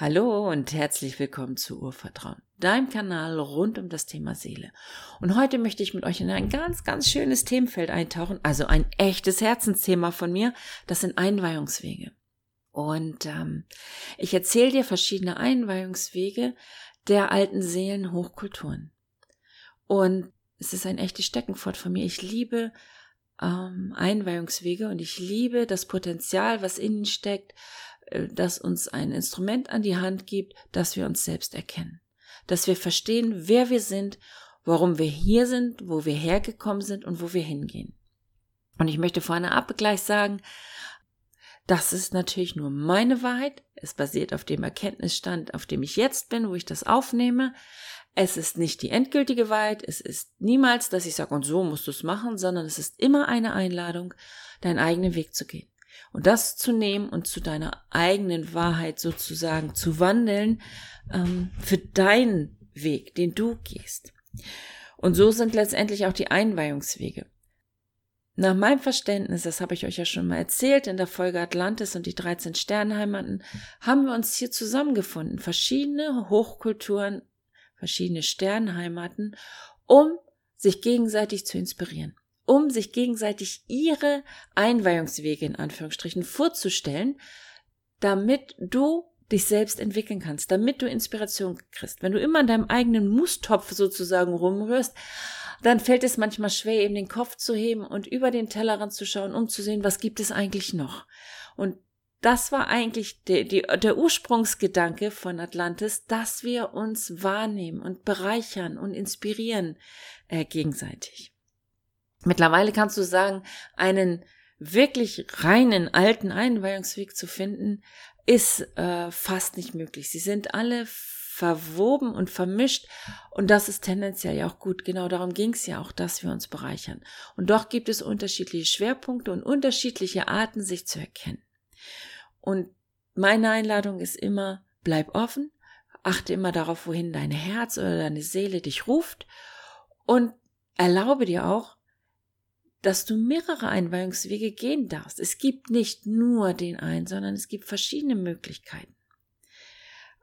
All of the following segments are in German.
Hallo und herzlich willkommen zu Urvertrauen, deinem Kanal rund um das Thema Seele. Und heute möchte ich mit euch in ein ganz, ganz schönes Themenfeld eintauchen, also ein echtes Herzensthema von mir, das sind Einweihungswege. Und ähm, ich erzähle dir verschiedene Einweihungswege der alten Seelenhochkulturen. Und es ist ein echtes Steckenpferd von mir. Ich liebe ähm, Einweihungswege und ich liebe das Potenzial, was in ihnen steckt, das uns ein Instrument an die Hand gibt, dass wir uns selbst erkennen. Dass wir verstehen, wer wir sind, warum wir hier sind, wo wir hergekommen sind und wo wir hingehen. Und ich möchte vorne ab gleich sagen, das ist natürlich nur meine Wahrheit. Es basiert auf dem Erkenntnisstand, auf dem ich jetzt bin, wo ich das aufnehme. Es ist nicht die endgültige Wahrheit. Es ist niemals, dass ich sage, und so musst du es machen, sondern es ist immer eine Einladung, deinen eigenen Weg zu gehen. Und das zu nehmen und zu deiner eigenen Wahrheit sozusagen zu wandeln ähm, für deinen Weg, den du gehst. Und so sind letztendlich auch die Einweihungswege. Nach meinem Verständnis, das habe ich euch ja schon mal erzählt in der Folge Atlantis und die 13 Sternheimaten, haben wir uns hier zusammengefunden, verschiedene Hochkulturen, verschiedene Sternheimaten, um sich gegenseitig zu inspirieren um sich gegenseitig ihre Einweihungswege in Anführungsstrichen vorzustellen, damit du dich selbst entwickeln kannst, damit du Inspiration kriegst. Wenn du immer in deinem eigenen Mustopf sozusagen rumrührst, dann fällt es manchmal schwer, eben den Kopf zu heben und über den Tellerrand zu schauen, um zu sehen, was gibt es eigentlich noch. Und das war eigentlich der, der, der Ursprungsgedanke von Atlantis, dass wir uns wahrnehmen und bereichern und inspirieren äh, gegenseitig. Mittlerweile kannst du sagen, einen wirklich reinen alten Einweihungsweg zu finden, ist äh, fast nicht möglich. Sie sind alle verwoben und vermischt und das ist tendenziell ja auch gut. Genau darum ging es ja auch, dass wir uns bereichern. Und doch gibt es unterschiedliche Schwerpunkte und unterschiedliche Arten, sich zu erkennen. Und meine Einladung ist immer, bleib offen, achte immer darauf, wohin dein Herz oder deine Seele dich ruft und erlaube dir auch, dass du mehrere Einweihungswege gehen darfst. Es gibt nicht nur den einen, sondern es gibt verschiedene Möglichkeiten.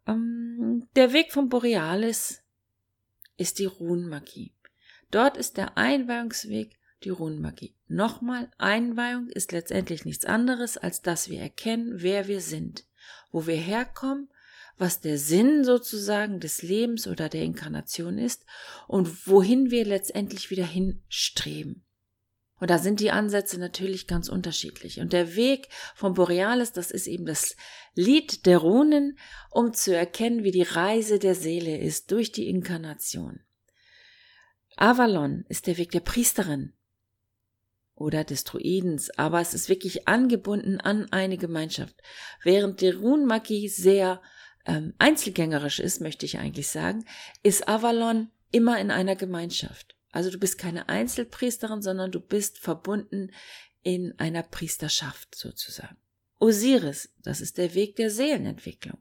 Ähm, der Weg von Borealis ist die Runenmagie. Dort ist der Einweihungsweg die Runenmagie. Nochmal, Einweihung ist letztendlich nichts anderes, als dass wir erkennen, wer wir sind, wo wir herkommen, was der Sinn sozusagen des Lebens oder der Inkarnation ist und wohin wir letztendlich wieder hinstreben. Und da sind die Ansätze natürlich ganz unterschiedlich. Und der Weg von Borealis, das ist eben das Lied der Runen, um zu erkennen, wie die Reise der Seele ist durch die Inkarnation. Avalon ist der Weg der Priesterin oder des Druidens, aber es ist wirklich angebunden an eine Gemeinschaft. Während die Runenmagie sehr ähm, einzelgängerisch ist, möchte ich eigentlich sagen, ist Avalon immer in einer Gemeinschaft. Also du bist keine Einzelpriesterin, sondern du bist verbunden in einer Priesterschaft sozusagen. Osiris, das ist der Weg der Seelenentwicklung.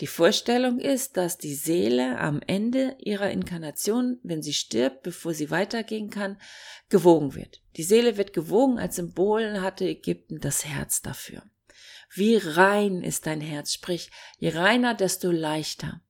Die Vorstellung ist, dass die Seele am Ende ihrer Inkarnation, wenn sie stirbt, bevor sie weitergehen kann, gewogen wird. Die Seele wird gewogen, als Symbol hatte Ägypten das Herz dafür. Wie rein ist dein Herz, sprich, je reiner, desto leichter.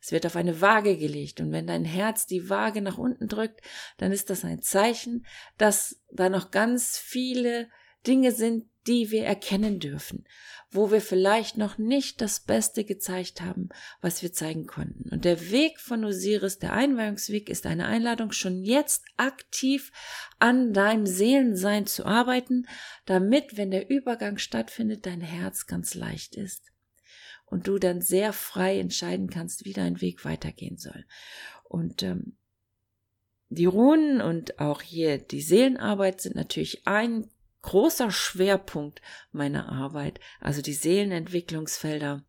Es wird auf eine Waage gelegt und wenn dein Herz die Waage nach unten drückt, dann ist das ein Zeichen, dass da noch ganz viele Dinge sind, die wir erkennen dürfen, wo wir vielleicht noch nicht das Beste gezeigt haben, was wir zeigen konnten. Und der Weg von Osiris, der Einweihungsweg, ist eine Einladung, schon jetzt aktiv an deinem Seelensein zu arbeiten, damit, wenn der Übergang stattfindet, dein Herz ganz leicht ist und du dann sehr frei entscheiden kannst, wie dein Weg weitergehen soll. Und ähm, die Runen und auch hier die Seelenarbeit sind natürlich ein großer Schwerpunkt meiner Arbeit, also die Seelenentwicklungsfelder.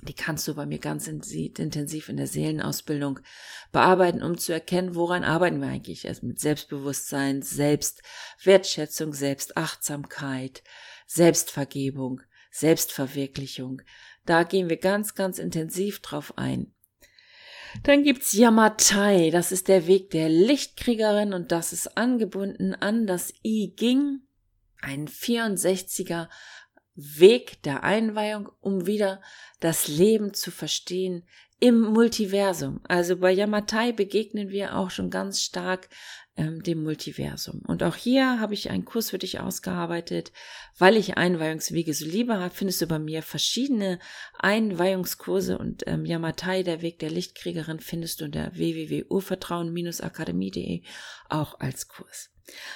Die kannst du bei mir ganz intensiv in der Seelenausbildung bearbeiten, um zu erkennen, woran arbeiten wir eigentlich. Also mit Selbstbewusstsein, Selbstwertschätzung, Selbstachtsamkeit, Selbstvergebung, Selbstverwirklichung. Da gehen wir ganz, ganz intensiv drauf ein. Dann gibt's Yamatai, das ist der Weg der Lichtkriegerin und das ist angebunden an das I Ging, ein 64er Weg der Einweihung, um wieder das Leben zu verstehen im Multiversum. Also bei Yamatai begegnen wir auch schon ganz stark ähm, dem Multiversum. Und auch hier habe ich einen Kurs für dich ausgearbeitet, weil ich Einweihungswege so liebe, findest du bei mir verschiedene Einweihungskurse und ähm, Yamatai, der Weg der Lichtkriegerin, findest du unter www.urvertrauen-akademie.de auch als Kurs.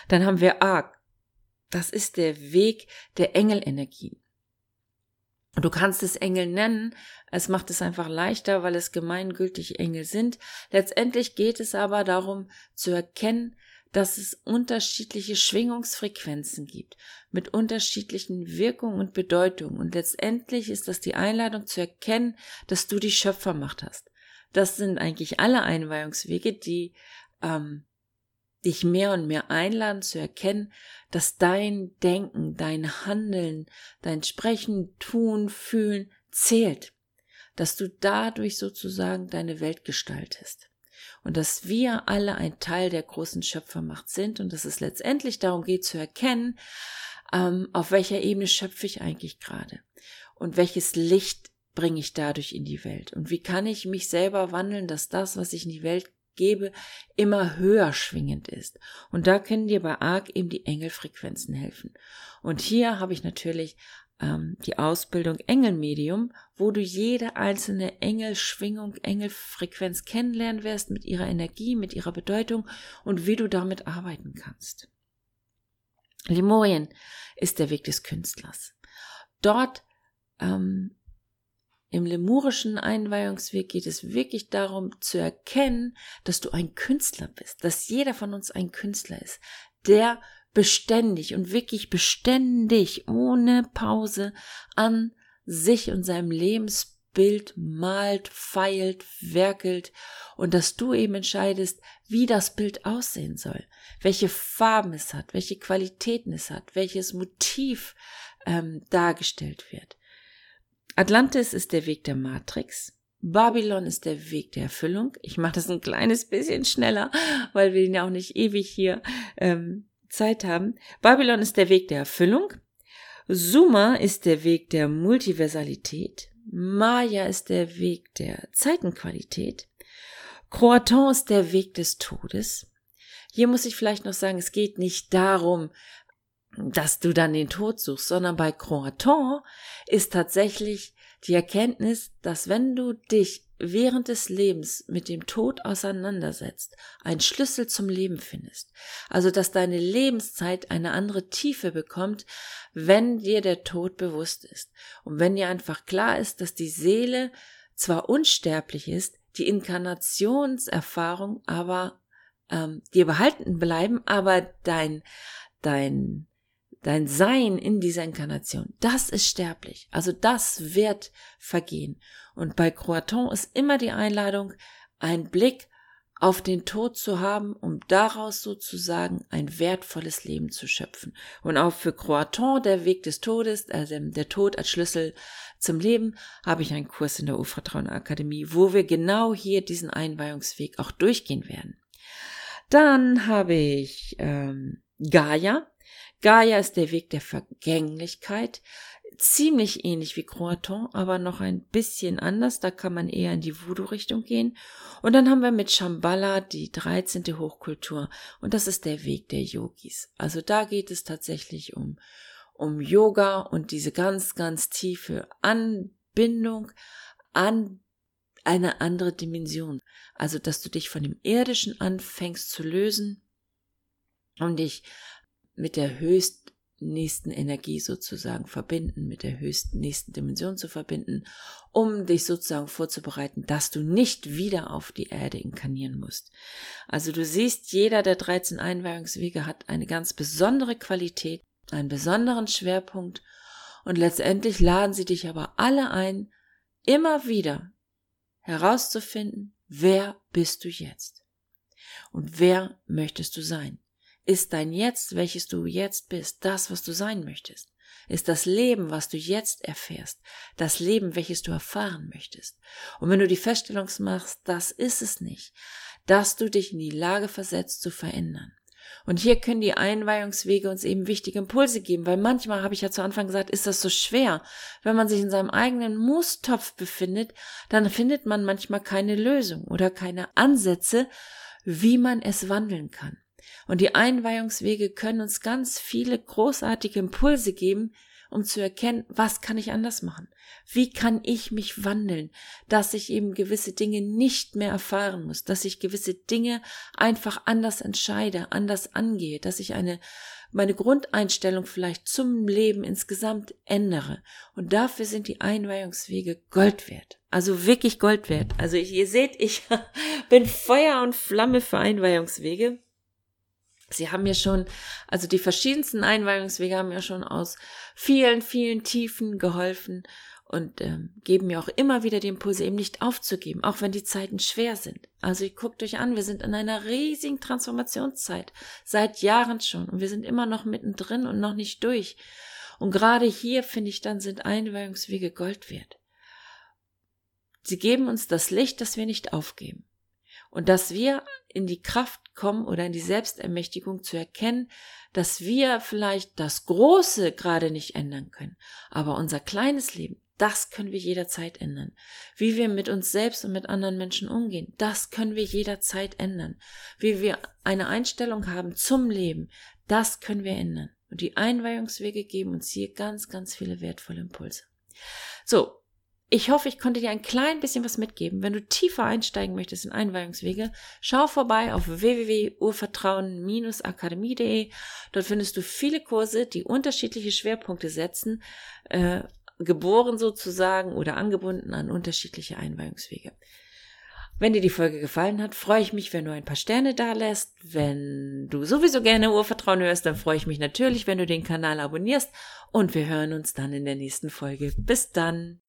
Dann haben wir A, das ist der Weg der Engelenergien. Du kannst es Engel nennen, es macht es einfach leichter, weil es gemeingültig Engel sind. Letztendlich geht es aber darum zu erkennen, dass es unterschiedliche Schwingungsfrequenzen gibt, mit unterschiedlichen Wirkungen und Bedeutungen. Und letztendlich ist das die Einladung zu erkennen, dass du die Schöpfermacht hast. Das sind eigentlich alle Einweihungswege, die ähm, dich mehr und mehr einladen zu erkennen, dass dein Denken, dein Handeln, dein Sprechen, Tun, Fühlen zählt, dass du dadurch sozusagen deine Welt gestaltest. Und dass wir alle ein Teil der großen Schöpfermacht sind und dass es letztendlich darum geht zu erkennen, ähm, auf welcher Ebene schöpfe ich eigentlich gerade? Und welches Licht bringe ich dadurch in die Welt? Und wie kann ich mich selber wandeln, dass das, was ich in die Welt gebe, immer höher schwingend ist. Und da können dir bei ARC eben die Engelfrequenzen helfen. Und hier habe ich natürlich ähm, die Ausbildung Engelmedium, wo du jede einzelne Engelschwingung, Engelfrequenz kennenlernen wirst mit ihrer Energie, mit ihrer Bedeutung und wie du damit arbeiten kannst. Lemurien ist der Weg des Künstlers. Dort ähm, im lemurischen Einweihungsweg geht es wirklich darum zu erkennen, dass du ein Künstler bist, dass jeder von uns ein Künstler ist, der beständig und wirklich beständig ohne Pause an sich und seinem Lebensbild malt, feilt, werkelt und dass du eben entscheidest, wie das Bild aussehen soll, welche Farben es hat, welche Qualitäten es hat, welches Motiv ähm, dargestellt wird. Atlantis ist der Weg der Matrix. Babylon ist der Weg der Erfüllung. Ich mache das ein kleines bisschen schneller, weil wir ja auch nicht ewig hier ähm, Zeit haben. Babylon ist der Weg der Erfüllung. Suma ist der Weg der Multiversalität. Maya ist der Weg der Zeitenqualität. Croatan ist der Weg des Todes. Hier muss ich vielleicht noch sagen, es geht nicht darum, dass du dann den Tod suchst, sondern bei Croatan ist tatsächlich die Erkenntnis, dass wenn du dich während des Lebens mit dem Tod auseinandersetzt, ein Schlüssel zum Leben findest. Also, dass deine Lebenszeit eine andere Tiefe bekommt, wenn dir der Tod bewusst ist. Und wenn dir einfach klar ist, dass die Seele zwar unsterblich ist, die Inkarnationserfahrung aber ähm, dir behalten bleiben, aber dein, dein dein Sein in dieser Inkarnation, das ist sterblich. Also das wird vergehen. Und bei Croaton ist immer die Einladung, einen Blick auf den Tod zu haben, um daraus sozusagen ein wertvolles Leben zu schöpfen. Und auch für Croaton, der Weg des Todes, also der Tod als Schlüssel zum Leben, habe ich einen Kurs in der Urvertrauen Akademie, wo wir genau hier diesen Einweihungsweg auch durchgehen werden. Dann habe ich ähm, Gaia, Gaia ist der Weg der Vergänglichkeit, ziemlich ähnlich wie Croaton, aber noch ein bisschen anders. Da kann man eher in die Voodoo-Richtung gehen. Und dann haben wir mit Shambhala die 13. Hochkultur. Und das ist der Weg der Yogis. Also da geht es tatsächlich um, um Yoga und diese ganz, ganz tiefe Anbindung an eine andere Dimension. Also, dass du dich von dem Irdischen anfängst zu lösen um dich mit der höchst nächsten Energie sozusagen verbinden, mit der höchsten nächsten Dimension zu verbinden, um dich sozusagen vorzubereiten, dass du nicht wieder auf die Erde inkarnieren musst. Also du siehst, jeder der 13 Einweihungswege hat eine ganz besondere Qualität, einen besonderen Schwerpunkt und letztendlich laden sie dich aber alle ein, immer wieder herauszufinden, wer bist du jetzt? Und wer möchtest du sein? Ist dein Jetzt, welches du jetzt bist, das, was du sein möchtest? Ist das Leben, was du jetzt erfährst, das Leben, welches du erfahren möchtest? Und wenn du die Feststellung machst, das ist es nicht, dass du dich in die Lage versetzt zu verändern. Und hier können die Einweihungswege uns eben wichtige Impulse geben, weil manchmal, habe ich ja zu Anfang gesagt, ist das so schwer. Wenn man sich in seinem eigenen Mustopf befindet, dann findet man manchmal keine Lösung oder keine Ansätze, wie man es wandeln kann. Und die Einweihungswege können uns ganz viele großartige Impulse geben, um zu erkennen, was kann ich anders machen? Wie kann ich mich wandeln, dass ich eben gewisse Dinge nicht mehr erfahren muss, dass ich gewisse Dinge einfach anders entscheide, anders angehe, dass ich eine meine Grundeinstellung vielleicht zum Leben insgesamt ändere. Und dafür sind die Einweihungswege Gold wert. Also wirklich Gold wert. Also ihr seht, ich bin Feuer und Flamme für Einweihungswege. Sie haben mir schon, also die verschiedensten Einweihungswege haben mir schon aus vielen, vielen Tiefen geholfen und ähm, geben mir auch immer wieder den Impulse, eben nicht aufzugeben, auch wenn die Zeiten schwer sind. Also ich guckt euch an, wir sind in einer riesigen Transformationszeit, seit Jahren schon und wir sind immer noch mittendrin und noch nicht durch. Und gerade hier, finde ich, dann sind Einweihungswege Gold wert. Sie geben uns das Licht, das wir nicht aufgeben und dass wir in die Kraft kommen oder in die Selbstermächtigung zu erkennen, dass wir vielleicht das Große gerade nicht ändern können, aber unser kleines Leben, das können wir jederzeit ändern. Wie wir mit uns selbst und mit anderen Menschen umgehen, das können wir jederzeit ändern. Wie wir eine Einstellung haben zum Leben, das können wir ändern. Und die Einweihungswege geben uns hier ganz, ganz viele wertvolle Impulse. So, ich hoffe, ich konnte dir ein klein bisschen was mitgeben. Wenn du tiefer einsteigen möchtest in Einweihungswege, schau vorbei auf www.urvertrauen-akademie.de. Dort findest du viele Kurse, die unterschiedliche Schwerpunkte setzen, äh, geboren sozusagen oder angebunden an unterschiedliche Einweihungswege. Wenn dir die Folge gefallen hat, freue ich mich, wenn du ein paar Sterne da lässt. Wenn du sowieso gerne Urvertrauen hörst, dann freue ich mich natürlich, wenn du den Kanal abonnierst. Und wir hören uns dann in der nächsten Folge. Bis dann.